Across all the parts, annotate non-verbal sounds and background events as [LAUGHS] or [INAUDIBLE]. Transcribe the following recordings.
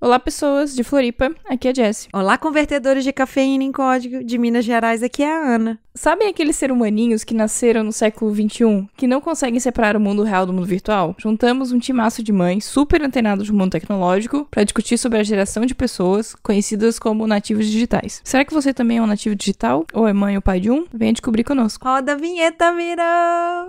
Olá, pessoas de Floripa, aqui é a Jessie. Olá, convertedores de cafeína em código de Minas Gerais, aqui é a Ana. Sabem aqueles ser humaninhos que nasceram no século XXI, que não conseguem separar o mundo real do mundo virtual? Juntamos um timaço de mães super antenados do mundo tecnológico para discutir sobre a geração de pessoas conhecidas como nativos digitais. Será que você também é um nativo digital? Ou é mãe ou pai de um? Venha descobrir conosco. Roda a vinheta, virão!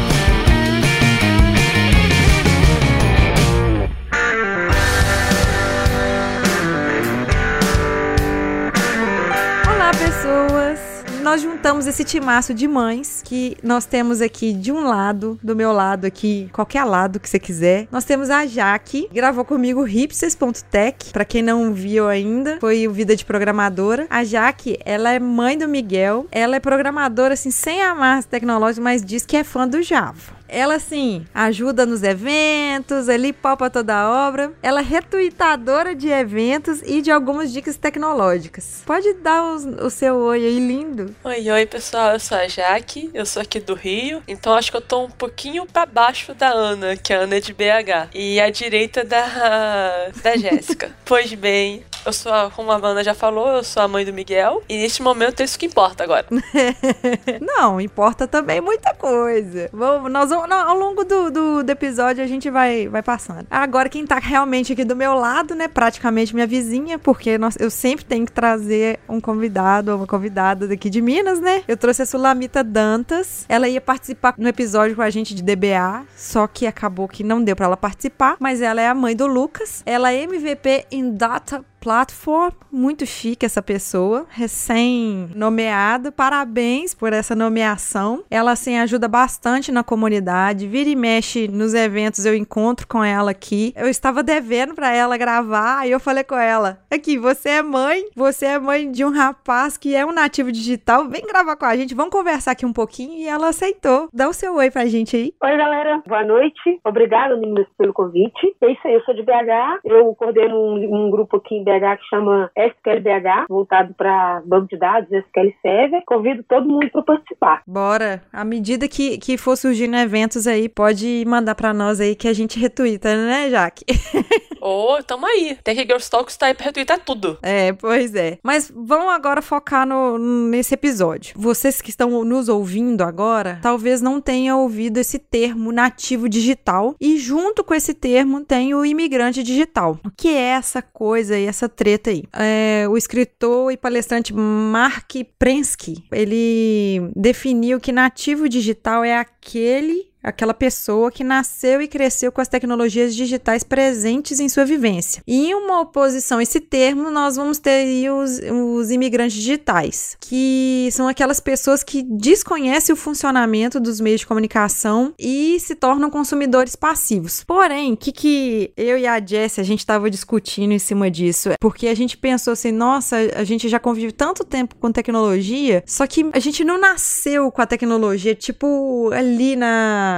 Nós juntamos esse timaço de mães que nós temos aqui de um lado, do meu lado aqui, qualquer lado que você quiser. Nós temos a Jaque, gravou comigo hipsters.tech, para quem não viu ainda, foi o Vida de Programadora. A Jaque, ela é mãe do Miguel, ela é programadora assim sem amar tecnológico, mas diz que é fã do Java. Ela, assim, ajuda nos eventos, ali popa toda a obra. Ela é retuitadora de eventos e de algumas dicas tecnológicas. Pode dar os, o seu oi aí, lindo. Oi, oi, pessoal. Eu sou a Jaque, eu sou aqui do Rio. Então acho que eu tô um pouquinho pra baixo da Ana, que a Ana é de BH. E à direita da, da Jéssica. [LAUGHS] pois bem, eu sou, a, como a Ana já falou, eu sou a mãe do Miguel. E neste momento é isso que importa agora. [LAUGHS] Não, importa também muita coisa. Vamos, nós vamos, ao longo do, do, do, episódio a gente vai, vai passando. Agora, quem tá realmente aqui do meu lado, né? Praticamente minha vizinha, porque nós, eu sempre tenho que trazer um convidado ou uma convidada daqui de Minas, né? Eu trouxe a Sulamita Dantas. Ela ia participar no episódio com a gente de DBA, só que acabou que não deu para ela participar. Mas ela é a mãe do Lucas. Ela é MVP em Data Platform, muito chique essa pessoa, recém-nomeada. Parabéns por essa nomeação. Ela, assim, ajuda bastante na comunidade. Vira e mexe nos eventos, eu encontro com ela aqui. Eu estava devendo para ela gravar, aí eu falei com ela: aqui, você é mãe, você é mãe de um rapaz que é um nativo digital, vem gravar com a gente, vamos conversar aqui um pouquinho. E ela aceitou. Dá o seu oi pra gente aí. Oi, galera, boa noite. Obrigada, meninas, pelo convite. É isso aí, eu sou de BH, eu coordeno um, um grupo aqui em BH BH que chama SQLBH, voltado para banco de dados, SQL Server. Convido todo mundo para participar. Bora. À medida que, que for surgindo eventos aí, pode mandar para nós aí que a gente retuita, né, Jaque? [LAUGHS] Ô, oh, tamo aí. Tem que Girls Talks tá aí pra retweetar tudo. É, pois é. Mas vamos agora focar no, nesse episódio. Vocês que estão nos ouvindo agora, talvez não tenham ouvido esse termo nativo digital. E junto com esse termo tem o imigrante digital. O que é essa coisa e essa treta aí? É, o escritor e palestrante Mark Prensky, ele definiu que nativo digital é aquele aquela pessoa que nasceu e cresceu com as tecnologias digitais presentes em sua vivência. E em uma oposição a esse termo, nós vamos ter os, os imigrantes digitais, que são aquelas pessoas que desconhecem o funcionamento dos meios de comunicação e se tornam consumidores passivos. Porém, o que, que eu e a Jess a gente estava discutindo em cima disso? Porque a gente pensou assim, nossa, a gente já convive tanto tempo com tecnologia, só que a gente não nasceu com a tecnologia, tipo, ali na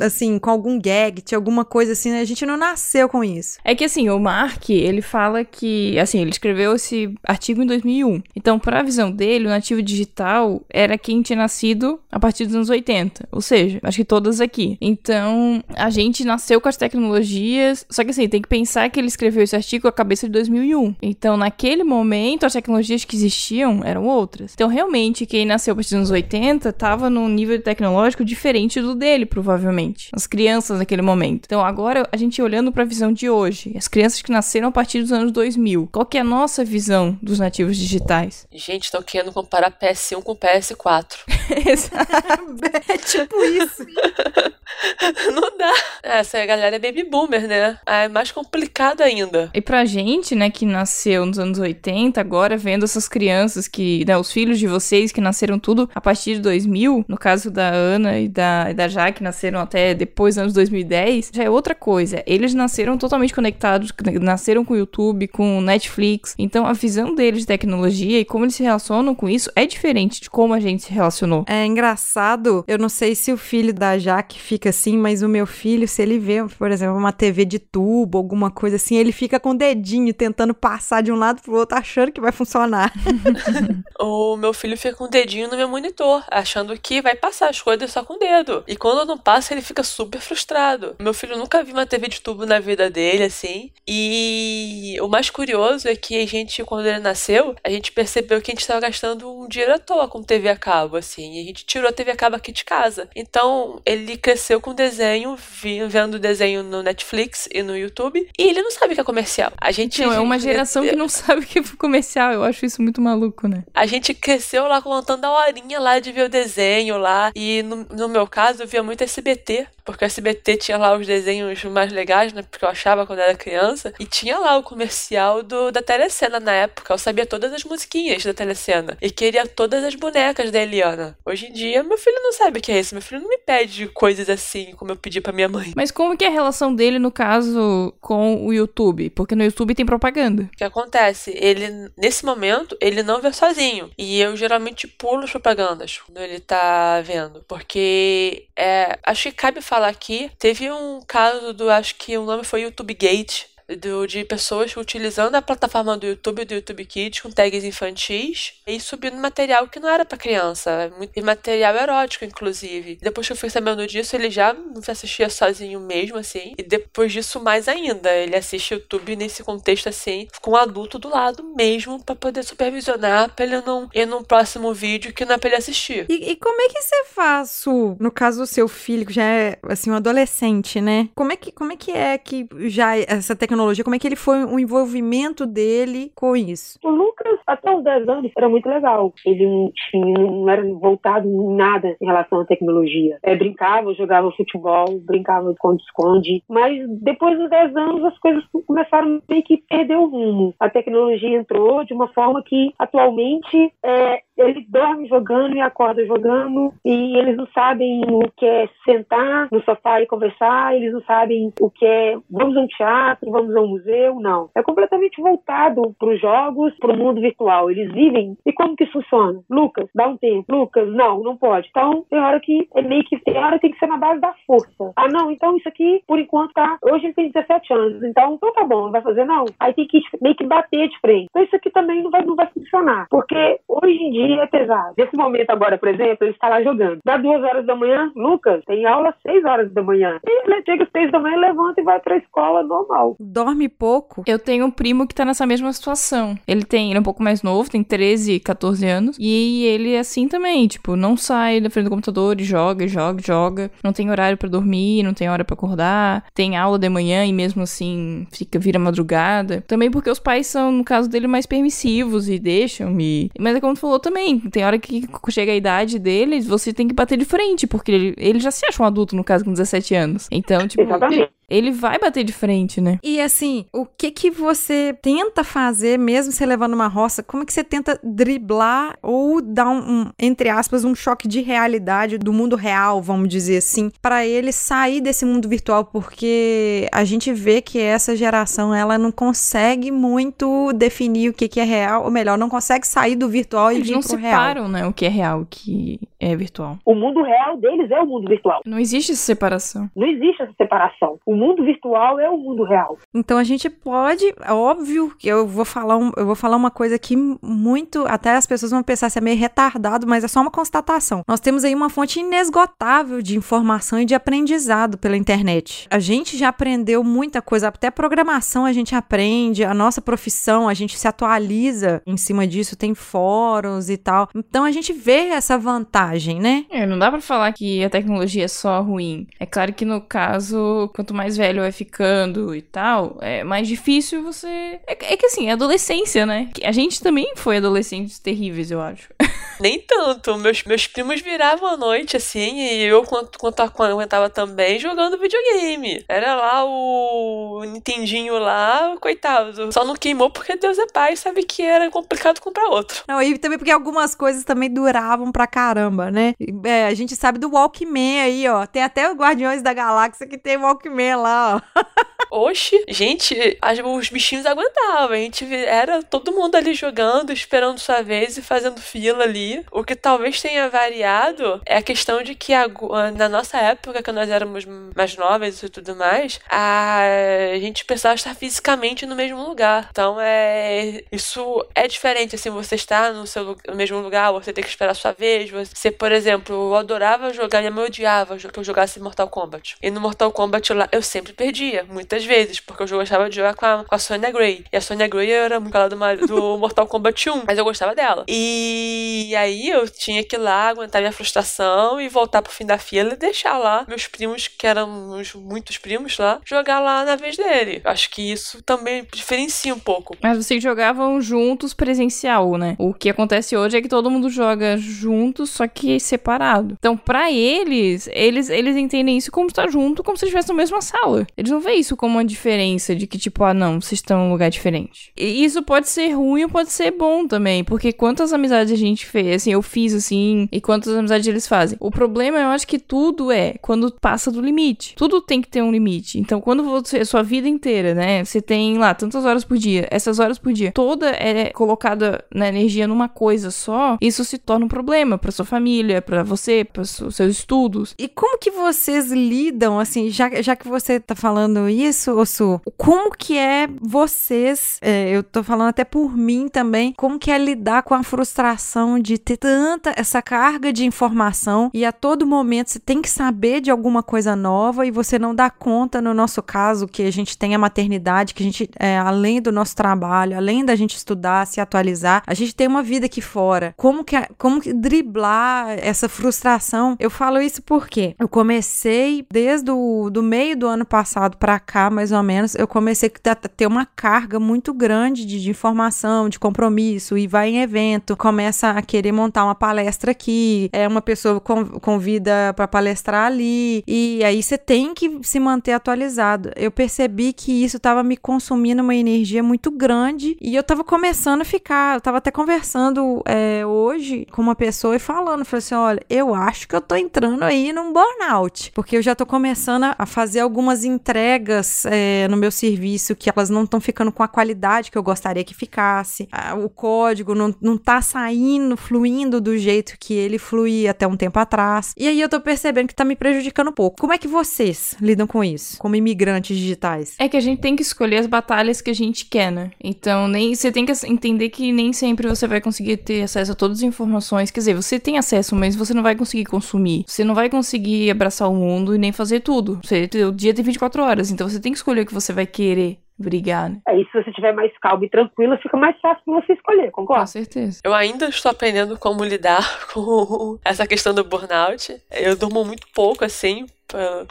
assim, com algum gadget, alguma coisa assim, né? A gente não nasceu com isso. É que assim, o Mark, ele fala que, assim, ele escreveu esse artigo em 2001. Então, para a visão dele, o nativo digital era quem tinha nascido a partir dos anos 80. Ou seja, acho que todas aqui. Então, a gente nasceu com as tecnologias. Só que assim, tem que pensar que ele escreveu esse artigo a cabeça de 2001. Então, naquele momento, as tecnologias que existiam eram outras. Então, realmente, quem nasceu a partir dos anos 80 estava num nível tecnológico diferente do dele, provavelmente. As crianças naquele momento. Então, agora a gente olhando para a visão de hoje, as crianças que nasceram a partir dos anos 2000. Qual que é a nossa visão dos nativos digitais? Gente, tô querendo comparar PS1 com PS4. [LAUGHS] [LAUGHS] é tipo isso. [LAUGHS] [LAUGHS] Não dá. Essa galera é baby boomer, né? É mais complicado ainda. E pra gente, né, que nasceu nos anos 80, agora vendo essas crianças que, né, os filhos de vocês que nasceram tudo a partir de 2000, no caso da Ana e da, e da Jaque, nasceram até depois dos anos 2010, já é outra coisa. Eles nasceram totalmente conectados, nasceram com o YouTube, com Netflix. Então a visão deles de tecnologia e como eles se relacionam com isso é diferente de como a gente se relacionou. É engraçado, eu não sei se o filho da Jaque fica assim, mas o meu filho, se ele vê, por exemplo, uma TV de tubo, alguma coisa assim, ele fica com o dedinho tentando passar de um lado pro outro, achando que vai funcionar. [LAUGHS] O meu filho fica com o dedinho no meu monitor, achando que vai passar as coisas só com o dedo. E quando não passa, ele fica super frustrado. Meu filho nunca viu uma TV de tubo na vida dele, assim. E o mais curioso é que a gente, quando ele nasceu, a gente percebeu que a gente estava gastando um dinheiro à toa com TV a cabo, assim. E a gente tirou a TV a cabo aqui de casa. Então, ele cresceu com desenho, vi- vendo desenho no Netflix e no YouTube. E ele não sabe o que é comercial. A gente. Não, é uma geração que [LAUGHS] não sabe o que é comercial. Eu acho isso muito maluco, né? A gente cresceu lá contando a horinha lá de ver o desenho lá. E no, no meu caso, eu via muito SBT. Porque o SBT tinha lá os desenhos mais legais, né? Porque eu achava quando era criança. E tinha lá o comercial do, da Telecena na época. Eu sabia todas as musiquinhas da Telecena. E queria todas as bonecas da Eliana. Hoje em dia, meu filho não sabe o que é isso. Meu filho não me pede coisas assim, como eu pedi pra minha mãe. Mas como que é a relação dele, no caso, com o YouTube? Porque no YouTube tem propaganda. O que acontece? Ele, nesse momento, ele não vê sozinho. E eu geralmente pulo as propagandas quando ele tá vendo. Porque é, acho que cabe falar aqui. Teve um caso do. Acho que o nome foi YouTube Gate. Do, de pessoas utilizando a plataforma do YouTube, do YouTube Kids, com tags infantis e subindo material que não era pra criança, e material erótico, inclusive. Depois que eu fui sabendo disso, ele já assistia sozinho mesmo, assim, e depois disso, mais ainda. Ele assiste YouTube nesse contexto, assim, com um adulto do lado mesmo, pra poder supervisionar, pra ele não ir num próximo vídeo que não é pra ele assistir. E, e como é que você faz? No caso do seu filho, que já é, assim, um adolescente, né? Como é que, como é, que é que já essa tecnologia, como é que ele foi o envolvimento dele com isso? O Lucas, até os 10 anos, era muito legal. Ele não era voltado em nada em relação à tecnologia. É, brincava, jogava futebol, brincava de esconde-esconde. Mas depois dos 10 anos, as coisas começaram meio que perder o rumo. A tecnologia entrou de uma forma que, atualmente, é, ele dorme jogando e acorda jogando. E eles não sabem o que é sentar no sofá e conversar. Eles não sabem o que é vamos a um teatro, vamos a um museu. Não. É completamente voltado para os jogos, para o mundo virtual. Eles vivem. E como que isso funciona? Lucas, dá um tempo. Lucas, não, não pode. Então, tem hora que é meio que tem hora que tem que ser na base da força. Ah, não, então isso aqui, por enquanto, tá. Hoje ele tem 17 anos. Então, então tá bom, não vai fazer, não. Aí tem que meio que bater de frente. Então, isso aqui também não vai, não vai funcionar. Porque hoje em dia é pesado. Nesse momento agora, por exemplo, ele está lá jogando. Dá duas horas da manhã, Lucas, tem aula às seis horas da manhã. E ele chega às seis da manhã, levanta e vai pra escola normal. Dorme pouco? Eu tenho um primo que tá nessa mesma situação. Ele tem, ele é um pouco mais novo, tem 13, 14 anos. E ele é assim também, tipo, não sai da frente do computador e joga, joga, joga. Não tem horário pra dormir, não tem hora pra acordar. Tem aula de manhã e mesmo assim fica, vira madrugada. Também porque os pais são, no caso dele, mais permissivos e deixam me. Mas é como tu falou também, tem hora que chega a idade dele, você tem que bater de frente, porque ele, ele já se acha um adulto, no caso, com 17 anos. Então, tipo, Exatamente. Ele vai bater de frente, né? E assim, o que que você tenta fazer, mesmo você levando uma roça, como é que você tenta driblar ou dar um, um, entre aspas, um choque de realidade do mundo real, vamos dizer assim, para ele sair desse mundo virtual, porque a gente vê que essa geração, ela não consegue muito definir o que que é real, ou melhor, não consegue sair do virtual e Eles vir não pro real. separam, né, o que é real, o que é virtual. O mundo real deles é o mundo virtual. Não existe essa separação. Não existe essa separação. O mundo virtual é o mundo real. Então a gente pode, é óbvio que eu vou falar um, eu vou falar uma coisa aqui muito, até as pessoas vão pensar se é meio retardado, mas é só uma constatação. Nós temos aí uma fonte inesgotável de informação e de aprendizado pela internet. A gente já aprendeu muita coisa, até programação a gente aprende, a nossa profissão, a gente se atualiza em cima disso, tem fóruns e tal. Então a gente vê essa vantagem, né? É, não dá pra falar que a tecnologia é só ruim. É claro que no caso, quanto mais velho vai ficando e tal, é mais difícil você. É, é que assim, é adolescência, né? A gente também foi adolescentes terríveis, eu acho. [LAUGHS] Nem tanto. Meus, meus primos viravam à noite, assim, e eu, quanto, quanto aguentava também, jogando videogame. Era lá o Nintendinho lá, coitado. Só não queimou porque Deus é pai sabe que era complicado comprar outro. Não, e também porque algumas coisas também duravam pra caramba, né? É, a gente sabe do Walkman aí, ó. Tem até o Guardiões da Galáxia que tem Walkman lá, ó. [LAUGHS] Oxi, gente, as- os bichinhos aguentavam. A gente era todo mundo ali jogando, esperando sua vez e fazendo fila ali. O que talvez tenha variado é a questão de que agu- na nossa época, que nós éramos mais novas e tudo mais, a gente precisava estar fisicamente no mesmo lugar. Então é isso é diferente assim, você estar no seu no mesmo lugar, você ter que esperar a sua vez. Você, por exemplo, eu adorava jogar, minha mãe odiava que eu jogasse Mortal Kombat. E no Mortal Kombat lá eu sempre perdia, muitas vezes, porque eu gostava de jogar com a, com a Sonya Grey. E a Sonya Grey era muito lá do, do Mortal Kombat 1, mas eu gostava dela. E aí eu tinha que ir lá aguentar minha frustração e voltar pro fim da fila e deixar lá meus primos, que eram uns, muitos primos lá, jogar lá na vez dele. Acho que isso também diferencia um pouco. Mas vocês jogavam juntos presencial, né? O que acontece hoje é que todo mundo joga junto, só que separado. Então, pra eles, eles eles entendem isso como estar junto, como se estivessem na mesma sala. Eles não veem isso como uma diferença de que, tipo, ah, não, vocês estão em um lugar diferente. E isso pode ser ruim ou pode ser bom também, porque quantas amizades a gente fez, assim, eu fiz assim, e quantas amizades eles fazem. O problema, eu acho que tudo é quando passa do limite. Tudo tem que ter um limite. Então, quando você, sua vida inteira, né, você tem lá tantas horas por dia, essas horas por dia, toda é colocada na energia numa coisa só, isso se torna um problema pra sua família, pra você, para seus estudos. E como que vocês lidam, assim, já, já que você tá falando isso, Ossu, como que é vocês, é, eu tô falando até por mim também, como que é lidar com a frustração de ter tanta essa carga de informação e a todo momento você tem que saber de alguma coisa nova e você não dá conta, no nosso caso, que a gente tem a maternidade, que a gente, é, além do nosso trabalho, além da gente estudar, se atualizar, a gente tem uma vida aqui fora. Como que, como que driblar essa frustração? Eu falo isso porque eu comecei desde o do meio do ano passado pra cá, mais ou menos, eu comecei a ter uma carga muito grande de, de informação, de compromisso, e vai em evento, começa a querer montar uma palestra aqui, é uma pessoa con- convida pra palestrar ali, e aí você tem que se manter atualizado. Eu percebi que isso tava me consumindo uma energia muito grande e eu tava começando a ficar, eu tava até conversando é, hoje com uma pessoa e falando, falei assim, olha, eu acho que eu tô entrando aí num burnout, porque eu já tô começando a- fazer algumas entregas é, no meu serviço que elas não estão ficando com a qualidade que eu gostaria que ficasse, o código não, não tá saindo, fluindo do jeito que ele fluía até um tempo atrás, e aí eu tô percebendo que tá me prejudicando um pouco. Como é que vocês lidam com isso, como imigrantes digitais? É que a gente tem que escolher as batalhas que a gente quer, né? Então, nem você tem que entender que nem sempre você vai conseguir ter acesso a todas as informações. Quer dizer, você tem acesso, mas você não vai conseguir consumir. Você não vai conseguir abraçar o mundo e nem fazer tudo. Você, o dia tem 24 horas, então você tem que escolher o que você vai querer brigar, né? Aí, se você tiver mais calmo e tranquilo, fica mais fácil pra você escolher, Com concorda? certeza. Eu ainda estou aprendendo como lidar [LAUGHS] com essa questão do burnout. Eu durmo muito pouco, assim.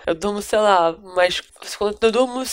Eu durmo, sei lá, mas quando eu durmo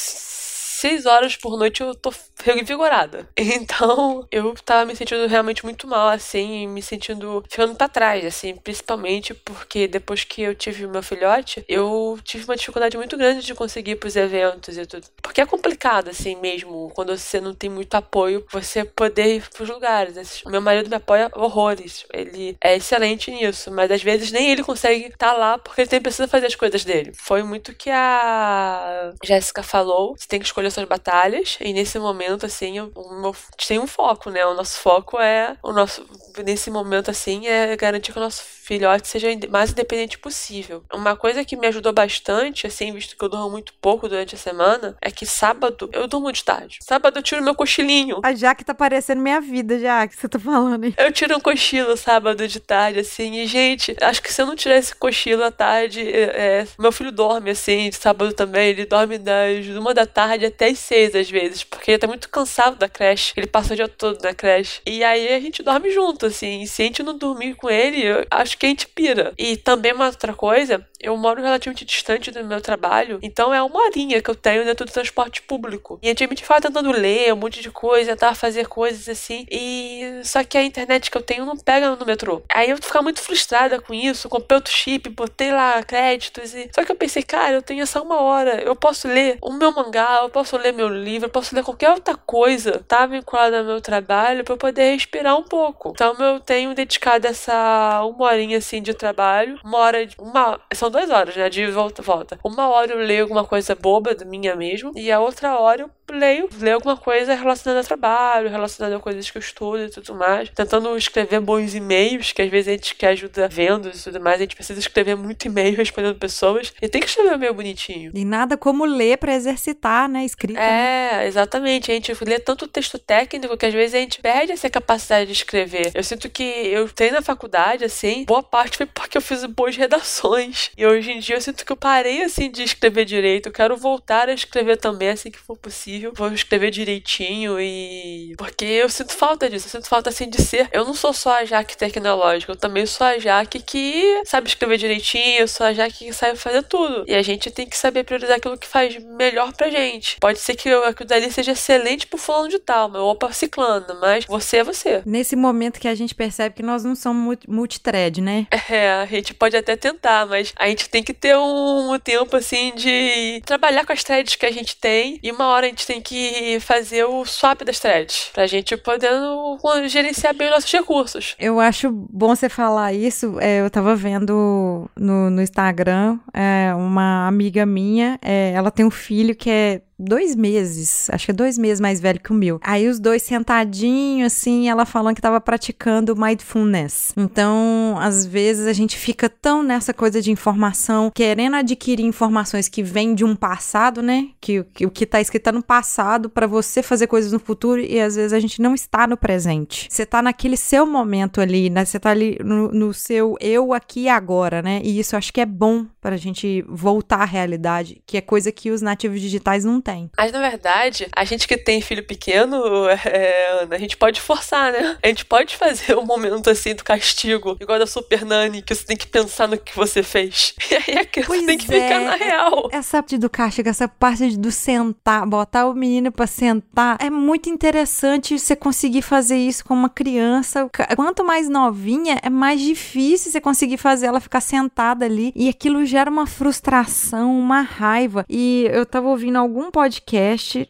seis horas por noite eu tô revigorada. [LAUGHS] Então, eu tava me sentindo realmente muito mal, assim, me sentindo ficando pra trás, assim, principalmente porque depois que eu tive meu filhote, eu tive uma dificuldade muito grande de conseguir ir pros eventos e tudo. Porque é complicado, assim, mesmo, quando você não tem muito apoio, você poder ir pros lugares. Esse- Meu marido me apoia horrores. Ele é excelente nisso, mas às vezes nem ele consegue estar lá porque ele tem, precisa fazer as coisas dele. Foi muito que a Jéssica falou. Você tem que escolher suas batalhas. E nesse momento, assim, eu- meu, a gente tem um foco, né? O nosso foco é. O nosso. Nesse momento, assim, é garantir que o nosso filhote seja mais independente possível. Uma coisa que me ajudou bastante, assim, visto que eu durmo muito pouco durante a semana, é que sábado eu durmo de tarde. Sábado eu tiro meu cochilinho. A Jaque tá parecendo minha vida, já que você tá falando aí. Eu tiro um cochilo sábado de tarde, assim, e, gente, acho que se eu não tirar esse cochilo à tarde, é, é, meu filho dorme, assim, sábado também, ele dorme das uma da tarde até as seis, às vezes, porque ele tá muito cansado da creche, ele passa o dia todo na creche, e aí a gente dorme junto, assim, e se a gente não dormir com ele, eu acho que a gente pira. E também uma outra coisa, eu moro relativamente distante do meu trabalho, então é uma horinha que eu tenho dentro do transporte público. E antigamente eu ficava tentando ler um monte de coisa, tentar fazer coisas assim, e só que a internet que eu tenho não pega no metrô. Aí eu ficava muito frustrada com isso, comprei outro chip, botei lá créditos e. Só que eu pensei, cara, eu tenho essa uma hora, eu posso ler o meu mangá, eu posso ler meu livro, eu posso ler qualquer outra coisa, tá vinculada ao meu trabalho, pra eu poder respirar um pouco. Então eu tenho dedicado essa uma horinha assim de trabalho, uma hora, de- uma. São duas horas, né? De volta volta. Uma hora eu leio alguma coisa boba, minha mesmo, e a outra hora eu leio, leio alguma coisa relacionada a trabalho, relacionada a coisas que eu estudo e tudo mais. Tentando escrever bons e-mails, que às vezes a gente quer ajuda vendo e tudo mais, a gente precisa escrever muito e-mail [LAUGHS] respondendo pessoas. E tem que escrever meio bonitinho. E nada como ler pra exercitar, né? Escrita. né? É, exatamente. A gente lê tanto texto técnico que às vezes a gente perde essa capacidade de escrever. Eu sinto que eu tenho na faculdade, assim, boa parte foi porque eu fiz boas redações. E hoje em dia eu sinto que eu parei, assim, de escrever direito. Eu quero voltar a escrever também, assim que for possível. Vou escrever direitinho e. Porque eu sinto falta disso. Eu sinto falta, assim, de ser. Eu não sou só a Jaque tecnológica, eu também sou a Jaque que sabe escrever direitinho, eu sou a Jaque que sabe fazer tudo. E a gente tem que saber priorizar aquilo que faz melhor pra gente. Pode ser que aquilo dali seja excelente pro fulano de tal, ou pra ciclano, mas você é você. Nesse momento que a gente percebe que nós não somos multi- multithread, né? [LAUGHS] É, a gente pode até tentar, mas a gente tem que ter um, um tempo assim de trabalhar com as threads que a gente tem e uma hora a gente tem que fazer o swap das threads pra gente podendo gerenciar bem os nossos recursos. Eu acho bom você falar isso. É, eu tava vendo no, no Instagram é, uma amiga minha, é, ela tem um filho que é dois meses, acho que é dois meses mais velho que o meu. Aí os dois sentadinhos, assim, ela falando que tava praticando mindfulness. Então, às vezes a gente fica tão nessa coisa de informação, querendo adquirir informações que vêm de um passado, né? Que, o que tá escrito tá no passado para você fazer coisas no futuro e às vezes a gente não está no presente. Você tá naquele seu momento ali, né? Você tá ali no, no seu eu aqui e agora, né? E isso acho que é bom pra gente voltar à realidade, que é coisa que os nativos digitais não têm. Mas na verdade, a gente que tem filho pequeno, é, a gente pode forçar, né? A gente pode fazer [LAUGHS] um momento assim do castigo, igual da Super Nani, que você tem que pensar no que você fez. [LAUGHS] E aí a criança Pois tem que é. ficar na real. Essa parte do castigo, essa parte do sentar, botar o menino pra sentar, é muito interessante você conseguir fazer isso com uma criança. Quanto mais novinha, é mais difícil você conseguir fazer ela ficar sentada ali. E aquilo gera uma frustração, uma raiva. E eu tava ouvindo algum podcast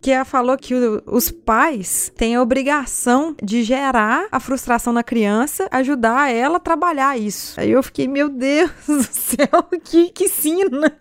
que ela falou que o- os pais têm a obrigação de gerar a frustração na criança, ajudar ela a trabalhar isso. Aí eu fiquei, meu Deus [LAUGHS] do céu, que, que sina.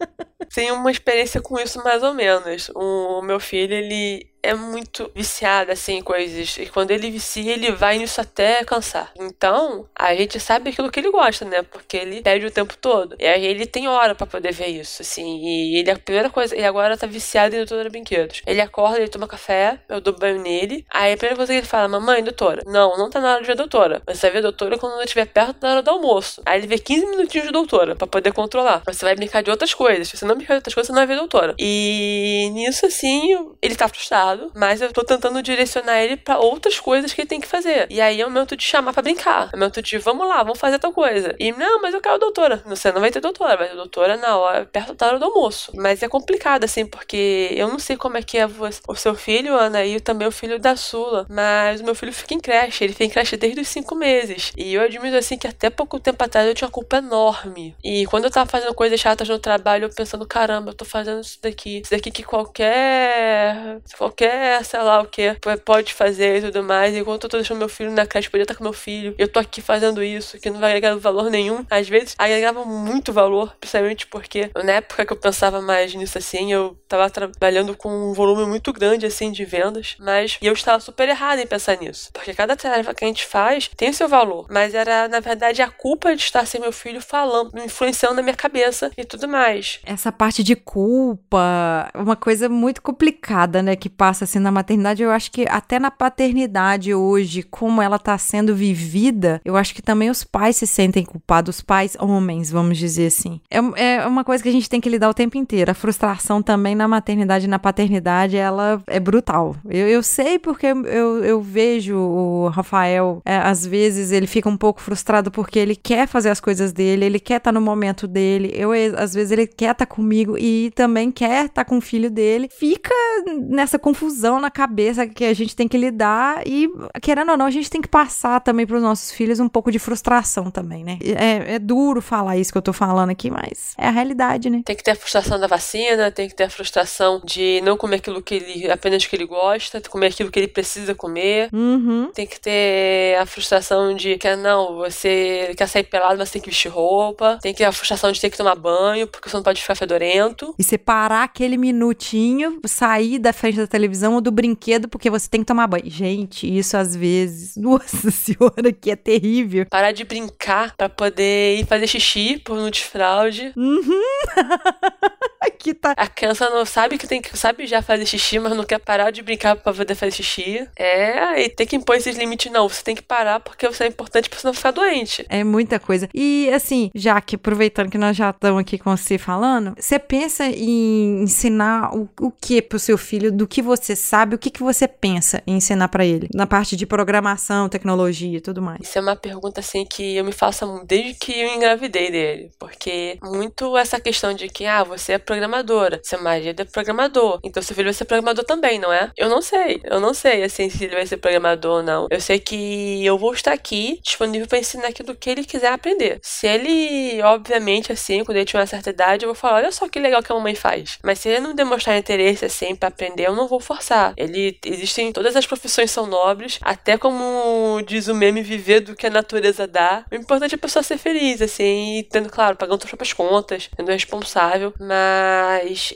Tenho uma experiência com isso mais ou menos. O meu filho, ele é muito viciado assim em coisas. E quando ele vicia, ele vai nisso até cansar. Então, a gente sabe aquilo que ele gosta, né? Porque ele perde o tempo todo. E aí ele tem hora pra poder ver isso, assim. E ele a primeira coisa, e agora tá viciado em doutora brinquedos. Ele acorda, ele toma café, eu dou banho nele. Aí a primeira coisa que ele fala, mamãe, doutora. Não, não tá na hora de ver doutora. Você vai ver doutora quando eu estiver perto da hora do almoço. Aí ele vê 15 minutinhos de doutora pra poder controlar. Você vai brincar de outras coisas. Se você não brincar de outras coisas, você não vai ver doutora. E nisso, assim, ele tá frustrado, mas eu tô tentando direcionar ele pra outras coisas que ele tem que fazer. E aí é o momento de chamar pra brincar. É o momento de, vamos lá, vamos fazer tal coisa. E não, mas eu quero doutora. Você não vai ter doutora, vai ter doutora na hora, perto da hora do almoço. Mas é complicado, assim, porque eu não sei como é que é o seu filho, Ana, e também o filho da Sula. Mas o meu filho fica em creche. Ele fica em creche desde os cinco meses. E eu admito, assim, que até pouco tempo atrás eu tinha uma culpa enorme. E quando eu tava fazendo coisas chatas no trabalho, eu pensando, caramba, eu tô fazendo isso daqui. Isso daqui que qualquer. qualquer, sei lá o que, pode fazer e tudo mais. Enquanto eu tô deixando meu filho na creche, podia estar com meu filho. Eu tô aqui fazendo isso, que não vai agregar valor nenhum. Às vezes agregava muito valor, principalmente porque na época que eu pensava mais nisso assim, eu tava trabalhando com um volume muito grande assim de vendas, mas eu estava super errada em pensar nisso. Porque cada tarefa que a gente faz tem o seu valor, mas era na verdade a culpa de estar sem meu filho falando, influenciando na minha cabeça e tudo mais. Essa parte de culpa, uma coisa muito complicada, né, que passa assim na maternidade. Eu acho que até na paternidade hoje, como ela tá sendo vivida, eu acho que também os pais se sentem culpados, os pais homens, vamos dizer assim. É, é uma coisa que a gente tem que lidar o tempo inteiro. A frustração também na maternidade e na paternidade, ela é brutal. Eu, eu sei porque eu, eu vejo o Rafael, é, às vezes ele fica um pouco frustrado porque ele quer fazer as coisas dele, ele quer estar no momento dele. Eu, às vezes, ele quer estar comigo e também quer estar com o filho dele. Fica nessa confusão na cabeça que a gente tem que lidar e, querendo ou não, a gente tem que passar também pros nossos filhos um pouco de frustração também, né? É, é duro falar isso que eu tô falando aqui, mas é a realidade, né? Tem que ter a frustração da vacina, tem que ter a frustração de não comer aquilo que ele apenas que ele gosta, comer aquilo que ele precisa comer. Uhum. Tem que ter a frustração de que não, você quer sair pelado, mas tem que vestir roupa. Tem que ter a frustração de ter que tomar banho, porque você não pode ficar fedorento. E separar aquele minutinho, sair da frente da televisão ou do brinquedo, porque você tem que tomar banho. Gente, isso às vezes, [LAUGHS] nossa senhora, que é terrível. Parar de brincar pra poder ir fazer xixi por no desfraude. Uhum. [LAUGHS] Aqui tá. A criança não sabe que tem que sabe já fazer xixi, mas não quer parar de brincar pra poder fazer xixi. É, aí tem que impor esses limites, não. Você tem que parar porque você é importante pra você não ficar doente. É muita coisa. E assim, já que aproveitando que nós já estamos aqui com você falando, você pensa em ensinar o, o que pro seu filho, do que você sabe, o que, que você pensa em ensinar pra ele? Na parte de programação, tecnologia e tudo mais. Isso é uma pergunta assim que eu me faço desde que eu engravidei dele. Porque muito essa questão de que, ah, você é programadora, seu marido é programador, então seu filho vai ser programador também, não é? Eu não sei. Eu não sei, assim, se ele vai ser programador ou não. Eu sei que eu vou estar aqui disponível para ensinar aquilo que ele quiser aprender. Se ele, obviamente, assim, quando ele tiver uma certa idade, eu vou falar, olha só que legal que a mamãe faz. Mas se ele não demonstrar interesse, assim, para aprender, eu não vou forçar. Ele, existem, todas as profissões são nobres, até como diz o meme, viver do que a natureza dá. O importante é a pessoa ser feliz, assim, e tendo, claro, pagando suas próprias contas, sendo responsável, mas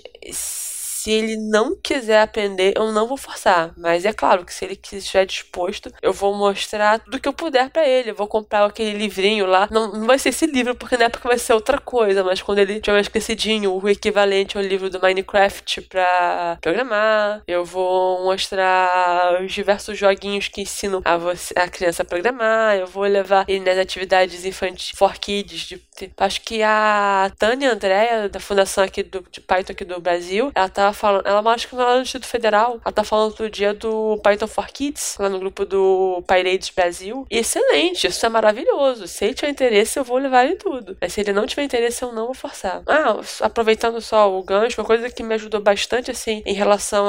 se ele não quiser aprender, eu não vou forçar. Mas é claro que se ele estiver disposto, eu vou mostrar tudo que eu puder para ele. Eu vou comprar aquele livrinho lá. Não, não vai ser esse livro, porque na época vai ser outra coisa. Mas quando ele tiver mais crescidinho, o equivalente ao livro do Minecraft pra programar. Eu vou mostrar os diversos joguinhos que ensinam a, você, a criança a programar. Eu vou levar ele nas atividades infantis for kids. De, acho que a Tânia Andréa, da fundação aqui do, de Python aqui do Brasil, ela tava falando, ela acho que lá no Instituto Federal, ela tá falando outro dia do Python for Kids, lá no grupo do Pirates Brasil. E excelente, isso é maravilhoso. Se ele tiver interesse, eu vou levar ele tudo. Mas se ele não tiver interesse, eu não vou forçar. Ah, aproveitando só o gancho, uma coisa que me ajudou bastante, assim, em relação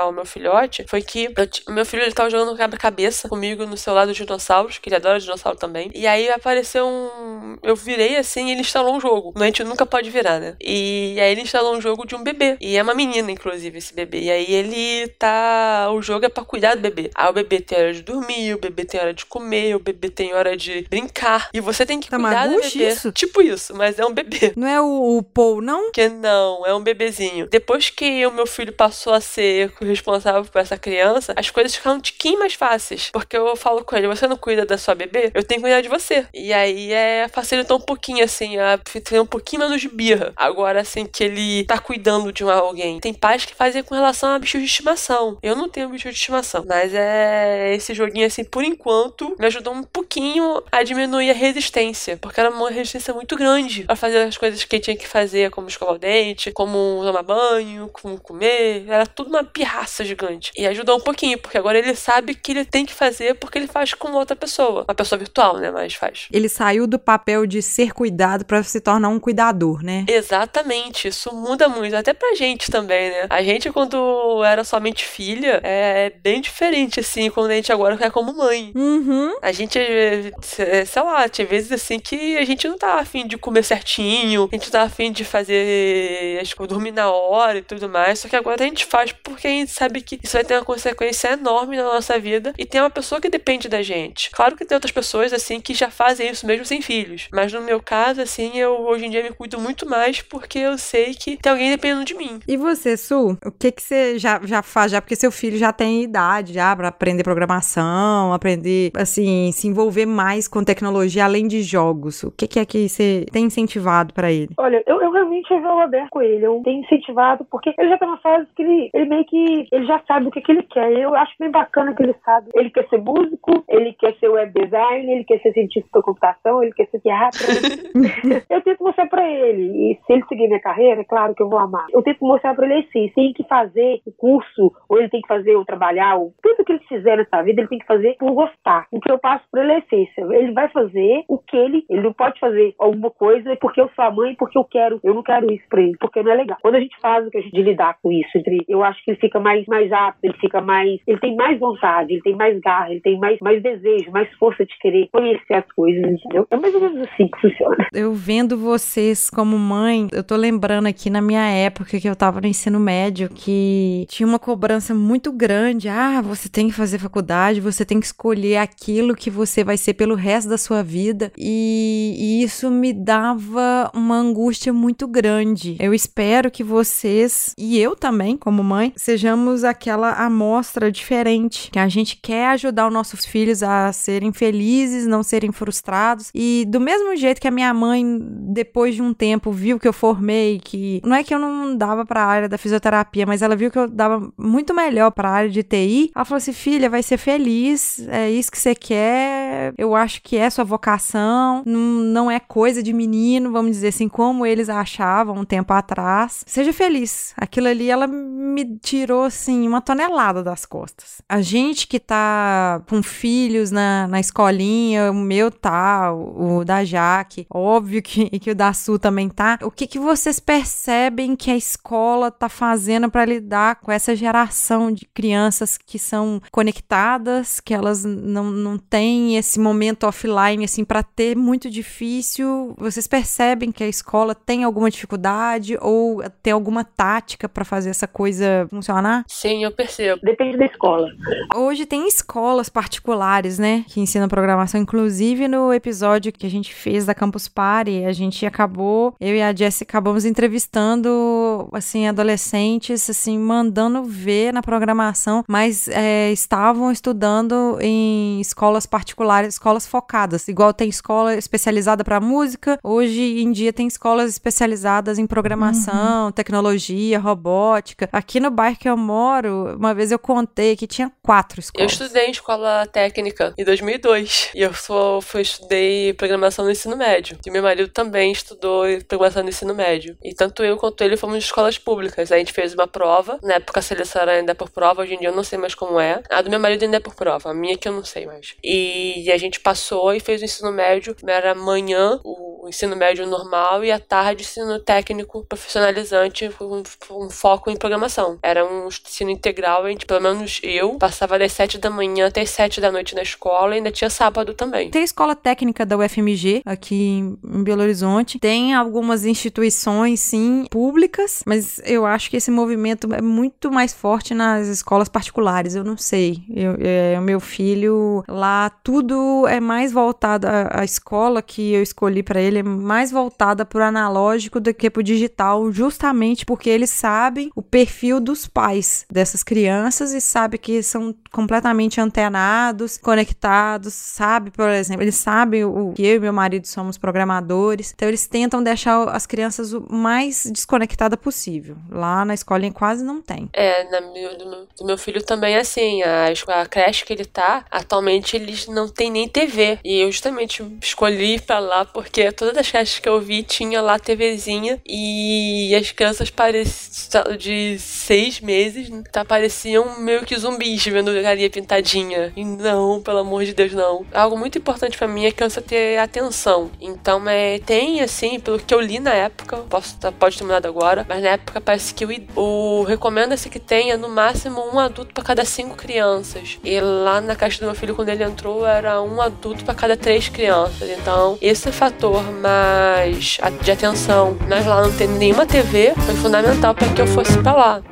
ao meu filhote, foi que o meu filho ele tava jogando quebra-cabeça comigo no celular dos dinossauros, que ele adora dinossauro também. E aí apareceu um. Eu virei assim e ele instalou um jogo. A gente nunca pode virar, né? E aí ele instalou um jogo de um bebê. E é uma menina menina, inclusive, esse bebê. E aí ele tá. O jogo é pra cuidar do bebê. Aí o bebê tem hora de dormir, o bebê tem hora de comer, o bebê tem hora de brincar. E você tem que cuidar do bebê. isso? Tipo isso, mas é um bebê. Não é o, o Paul, não? Que não, é um bebezinho. Depois que o meu filho passou a ser responsável por essa criança, as coisas ficaram um tiquinho mais fáceis. Porque eu falo com ele, você não cuida da sua bebê? Eu tenho que cuidar de você. E aí é facilitou um pouquinho, assim, a ter um pouquinho menos de birra. Agora, assim, que ele tá cuidando de uma, alguém. Tem pais que fazem com relação a bichos de estimação. Eu não tenho bicho de estimação, mas é esse joguinho assim, por enquanto, me ajudou um pouquinho a diminuir a resistência, porque era uma resistência muito grande para fazer as coisas que tinha que fazer, como escovar o dente, como tomar banho, como comer, era tudo uma pirraça gigante. E ajudou um pouquinho, porque agora ele sabe que ele tem que fazer porque ele faz com outra pessoa, uma pessoa virtual, né, mas faz. Ele saiu do papel de ser cuidado para se tornar um cuidador, né? Exatamente, isso muda muito, até pra gente também, né? A gente, quando era somente filha, é bem diferente, assim, quando a gente agora é como mãe. Uhum. A gente, sei lá, tinha vezes assim que a gente não tava afim de comer certinho, a gente tava afim de fazer, acho que dormir na hora e tudo mais, só que agora a gente faz porque a gente sabe que isso vai ter uma consequência enorme na nossa vida e tem uma pessoa que depende da gente. Claro que tem outras pessoas, assim, que já fazem isso mesmo sem filhos, mas no meu caso, assim, eu hoje em dia me cuido muito mais porque eu sei que tem alguém dependendo de mim. E você, Su? O que que você já, já faz, já porque seu filho já tem idade já para aprender programação, aprender, assim, se envolver mais com tecnologia além de jogos? O que que é que você tem incentivado para ele? Olha, eu, eu realmente eu aberto com ele, eu tenho incentivado, porque ele já tá numa fase que ele, ele meio que, ele já sabe o que que ele quer, eu acho bem bacana que ele sabe. Ele quer ser músico, ele quer ser web design, ele quer ser cientista da computação, ele quer ser psiquiatra. [LAUGHS] eu tento mostrar para ele, e se ele seguir minha carreira, é claro que eu vou amar. Eu tento mostrar para ele tem que fazer o curso, ou ele tem que fazer ou trabalhar, ou tudo que ele fizer nessa vida, ele tem que fazer por gostar. O que eu passo para ele é essência. Ele vai fazer o que ele, ele não pode fazer alguma coisa porque eu sou a mãe, porque eu quero, eu não quero isso para ele, porque não é legal. Quando a gente faz o que a gente lidar com isso, entre, eu acho que ele fica mais, mais apto, ele fica mais, ele tem mais vontade, ele tem mais garra, ele tem mais, mais desejo, mais força de querer conhecer as coisas, entendeu? É mais ou menos assim que funciona. Eu vendo vocês como mãe, eu tô lembrando aqui na minha época que eu tava no ensino médio que tinha uma cobrança muito grande. Ah, você tem que fazer faculdade, você tem que escolher aquilo que você vai ser pelo resto da sua vida. E, e isso me dava uma angústia muito grande. Eu espero que vocês, e eu também, como mãe, sejamos aquela amostra diferente. Que a gente quer ajudar os nossos filhos a serem felizes, não serem frustrados. E do mesmo jeito que a minha mãe, depois de um tempo, viu que eu formei, que não é que eu não dava para a área da fisioterapia, mas ela viu que eu dava muito melhor para a área de TI. Ela falou assim: "Filha, vai ser feliz, é isso que você quer. Eu acho que é sua vocação, não, não é coisa de menino, vamos dizer assim, como eles achavam um tempo atrás. Seja feliz". Aquilo ali ela me tirou assim uma tonelada das costas. A gente que tá com filhos na, na escolinha, o meu tá, o, o da Jaque, óbvio que, que o da Su também tá. O que, que vocês percebem que a escola tá fazendo para lidar com essa geração de crianças que são conectadas, que elas não, não têm esse momento offline assim para ter muito difícil? Vocês percebem que a escola tem alguma dificuldade ou tem alguma tática para fazer essa coisa funcionar? Sim, eu percebo. Depende da escola. Hoje tem escolas particulares, né, que ensinam programação. Inclusive no episódio que a gente fez da Campus Party, a gente acabou, eu e a Jessie acabamos entrevistando, assim, adolescentes, assim, mandando ver na programação, mas é, estavam estudando em escolas particulares, escolas focadas. Igual tem escola especializada para música, hoje em dia tem escolas especializadas em programação, uhum. tecnologia, robótica. Aqui no bairro que eu moro, uma vez eu contei que tinha quatro escolas. Eu estudei em escola técnica em 2002 e eu só fui, estudei programação no ensino médio. E meu marido também estudou programação no ensino médio. E tanto eu quanto ele fomos de escolas públicas. A gente fez uma prova, na época a seleção era ainda por prova, hoje em dia eu não sei mais como é. A do meu marido ainda é por prova, a minha que eu não sei mais. E a gente passou e fez o ensino médio, era amanhã o ensino médio normal e à tarde ensino técnico profissionalizante com foco em programação. Era um ensino integral, a gente, pelo menos eu, passava das sete da manhã até as sete da noite na escola e ainda tinha sábado também. Tem a escola técnica da UFMG aqui em Belo Horizonte. Tem algumas instituições, sim, públicas, mas eu acho que esse movimento é muito mais forte nas escolas particulares. Eu não sei. Eu, é, o meu filho lá, tudo é mais voltado. A, a escola que eu escolhi para ele é mais voltada para o analógico do que para o digital, justamente porque eles sabem o perfil dos pais dessas crianças e sabe que são completamente antenados, conectados, sabe, por exemplo, eles sabem o que eu e meu marido somos programadores, então eles tentam deixar as crianças o mais desconectada possível. Lá na escolinha quase não tem. É, na, do, meu, do meu filho também é assim, a, a creche que ele tá, atualmente eles não tem nem TV. E eu justamente escolhi pra lá porque todas as creches que eu vi tinha lá TVzinha e as crianças pareciam de seis meses, tá, pareciam meio que zumbis vendo galinha pintadinha. E não, pelo amor de Deus, não. Algo muito importante para mim é a criança ter atenção. Então, é, tem, assim, pelo que eu li na época, posso tá, pode ter mudado agora, mas na época parece que o, o recomenda-se que tenha no máximo um adulto para cada cinco crianças. E lá na caixa do meu filho, quando ele entrou, era um adulto para cada três crianças. Então, esse fator mais de atenção, nós lá não tendo nenhuma TV, foi fundamental para que eu fosse para lá.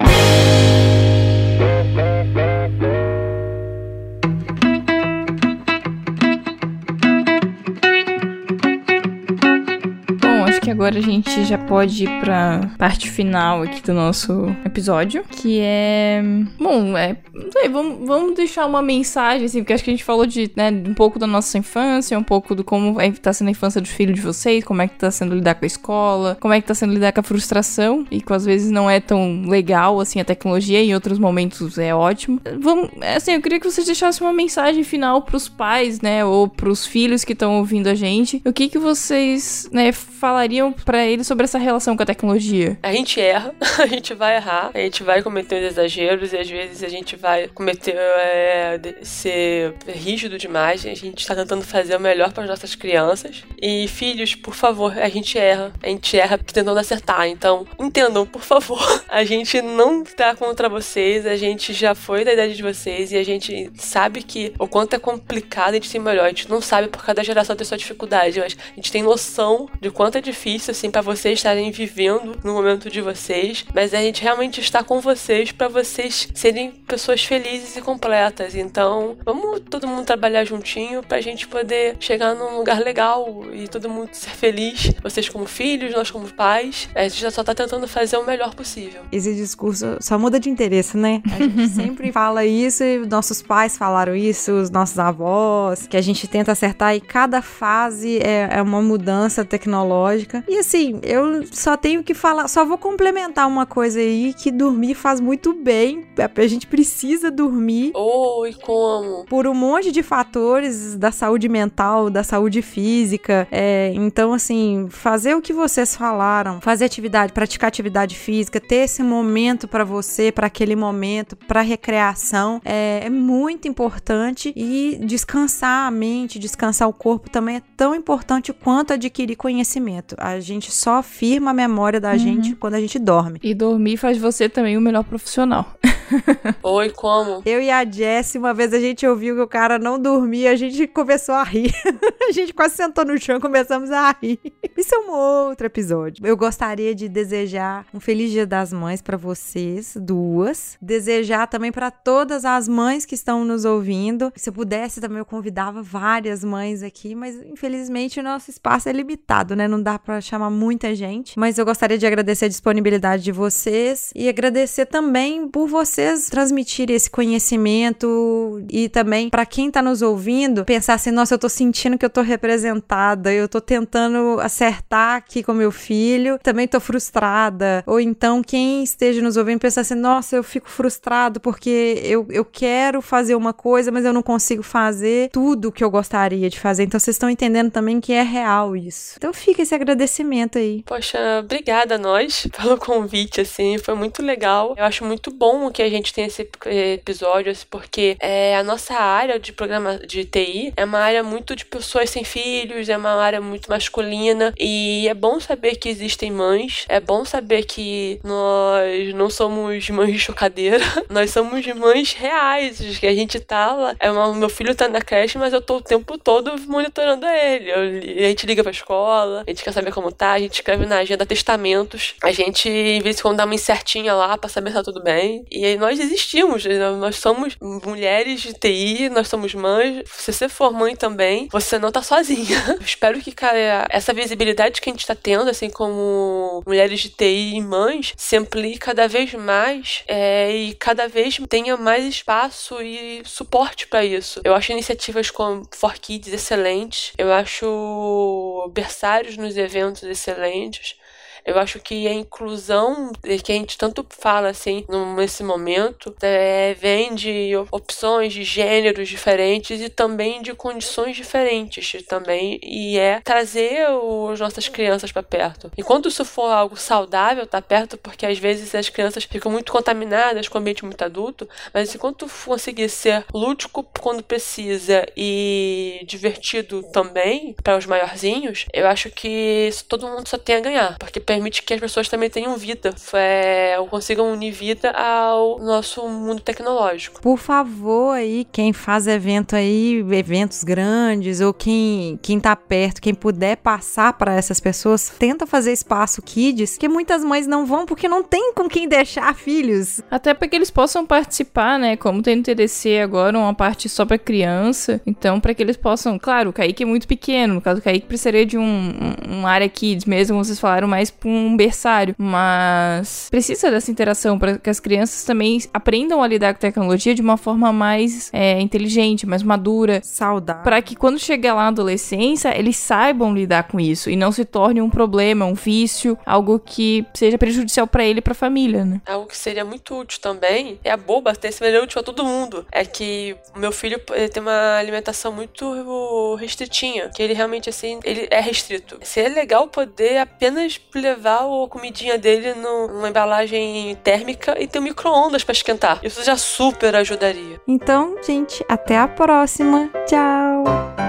Que agora a gente já pode ir pra parte final aqui do nosso episódio, que é. Bom, é. Não sei, vamos, vamos deixar uma mensagem, assim, porque acho que a gente falou de, né, um pouco da nossa infância, um pouco do como é que tá sendo a infância do filho de vocês, como é que tá sendo lidar com a escola, como é que tá sendo lidar com a frustração, e que às vezes não é tão legal, assim, a tecnologia, em outros momentos é ótimo. Vamos, assim, eu queria que vocês deixassem uma mensagem final pros pais, né, ou pros filhos que estão ouvindo a gente. O que que vocês, né, falariam exemplo pra ele sobre essa relação com a tecnologia. A gente erra, a gente vai errar, a gente vai cometer exageros e às vezes a gente vai cometer é, ser rígido demais. A gente tá tentando fazer o melhor para as nossas crianças. E filhos, por favor, a gente erra, a gente erra tentando acertar. Então, entendam, por favor, a gente não tá contra vocês, a gente já foi da idade de vocês e a gente sabe que o quanto é complicado a gente ser melhor. A gente não sabe por cada geração ter sua dificuldade, mas a gente tem noção de quanto é difícil, assim, para vocês estarem vivendo no momento de vocês, mas a gente realmente está com vocês para vocês serem pessoas felizes e completas. Então, vamos todo mundo trabalhar juntinho pra gente poder chegar num lugar legal e todo mundo ser feliz. Vocês como filhos, nós como pais. A gente só tá tentando fazer o melhor possível. Esse discurso só muda de interesse, né? A gente [LAUGHS] sempre fala isso e nossos pais falaram isso, os nossos avós, que a gente tenta acertar e cada fase é, é uma mudança tecnológica. E assim, eu só tenho que falar, só vou complementar uma coisa aí que dormir faz muito bem. A gente precisa dormir. Oi, como? Por um monte de fatores da saúde mental, da saúde física. É, então, assim, fazer o que vocês falaram, fazer atividade, praticar atividade física, ter esse momento para você, para aquele momento, para recreação, é, é muito importante. E descansar a mente, descansar o corpo também é tão importante quanto adquirir conhecimento. A gente só firma a memória da gente quando a gente dorme. E dormir faz você também o melhor profissional. [LAUGHS] Oi, como? Eu e a Jessie, uma vez a gente ouviu que o cara não dormia, a gente começou a rir. [LAUGHS] a gente quase sentou no chão e começamos a rir. Isso é um outro episódio. Eu gostaria de desejar um feliz Dia das Mães para vocês, duas. Desejar também para todas as mães que estão nos ouvindo. Se eu pudesse também eu convidava várias mães aqui, mas infelizmente o nosso espaço é limitado, né? Não dá para chamar muita gente. Mas eu gostaria de agradecer a disponibilidade de vocês e agradecer também por vocês transmitirem esse conhecimento e também para quem tá nos ouvindo pensar assim, nossa, eu tô sentindo que eu tô representada, eu tô tentando acertar aqui com meu filho, também tô frustrada. Ou então quem esteja nos ouvindo pensar assim, nossa, eu fico frustrado porque eu, eu quero fazer uma coisa, mas eu não consigo fazer tudo o que eu gostaria de fazer. Então vocês estão entendendo também que é real isso. Então fica esse agradecimento aí. Poxa, obrigada a nós [LAUGHS] pelo convite, assim, foi muito legal. Eu acho muito bom que a gente tenha esse episódio, assim, porque é, a nossa área de programa de TI é uma área muito de pessoas sem filhos, é uma área muito masculina e é bom saber que existem mães, é bom saber que nós não somos [LAUGHS] mães de chocadeira, [LAUGHS] nós somos mães reais, que a gente tá lá, é uma, meu filho tá na creche, mas eu tô o tempo todo monitorando ele. Eu, a gente liga pra escola, a gente quer saber como tá, a gente escreve na agenda testamentos, a gente, vez de quando dá uma incertinha lá pra saber se tá tudo bem. E aí nós existimos, né? nós somos mulheres de TI, nós somos mães. Se você for mãe também, você não tá sozinha. [LAUGHS] Eu espero que, cara, essa visibilidade que a gente tá tendo, assim, como mulheres de TI e mães, se amplie cada vez mais é, e cada vez tenha mais espaço e suporte para isso. Eu acho iniciativas como For Kids excelentes, eu acho berçários nos eventos excelentes. Eu acho que a inclusão que a gente tanto fala assim nesse momento é, vem de opções de gêneros diferentes e também de condições diferentes também e é trazer as nossas crianças para perto. Enquanto isso for algo saudável, tá perto, porque às vezes as crianças ficam muito contaminadas com o ambiente muito adulto, mas enquanto conseguir ser lúdico quando precisa e divertido também para os maiorzinhos, eu acho que todo mundo só tem a ganhar, porque permite que as pessoas também tenham vida, é, ou consigam unir vida ao nosso mundo tecnológico. Por favor, aí, quem faz evento aí, eventos grandes, ou quem, quem tá perto, quem puder passar para essas pessoas, tenta fazer espaço kids, que muitas mães não vão porque não tem com quem deixar filhos. Até para que eles possam participar, né? Como tem no TDC agora uma parte só para criança. Então, para que eles possam. Claro, o Kaique é muito pequeno. No caso, o Kaique precisaria de um, um, um área kids mesmo, como vocês falaram, mais tipo um berçário, mas precisa dessa interação para que as crianças também aprendam a lidar com tecnologia de uma forma mais é, inteligente, mais madura, Saudável. para que quando chegar lá na adolescência eles saibam lidar com isso e não se torne um problema, um vício, algo que seja prejudicial para ele e para a família, né? Algo que seria muito útil também é a boba, ter seria útil a todo mundo. É que o meu filho ele tem uma alimentação muito restritinha, que ele realmente assim, ele é restrito. Seria legal poder apenas levar a comidinha dele numa embalagem térmica e ter um micro-ondas pra esquentar. Isso já super ajudaria. Então, gente, até a próxima. Tchau!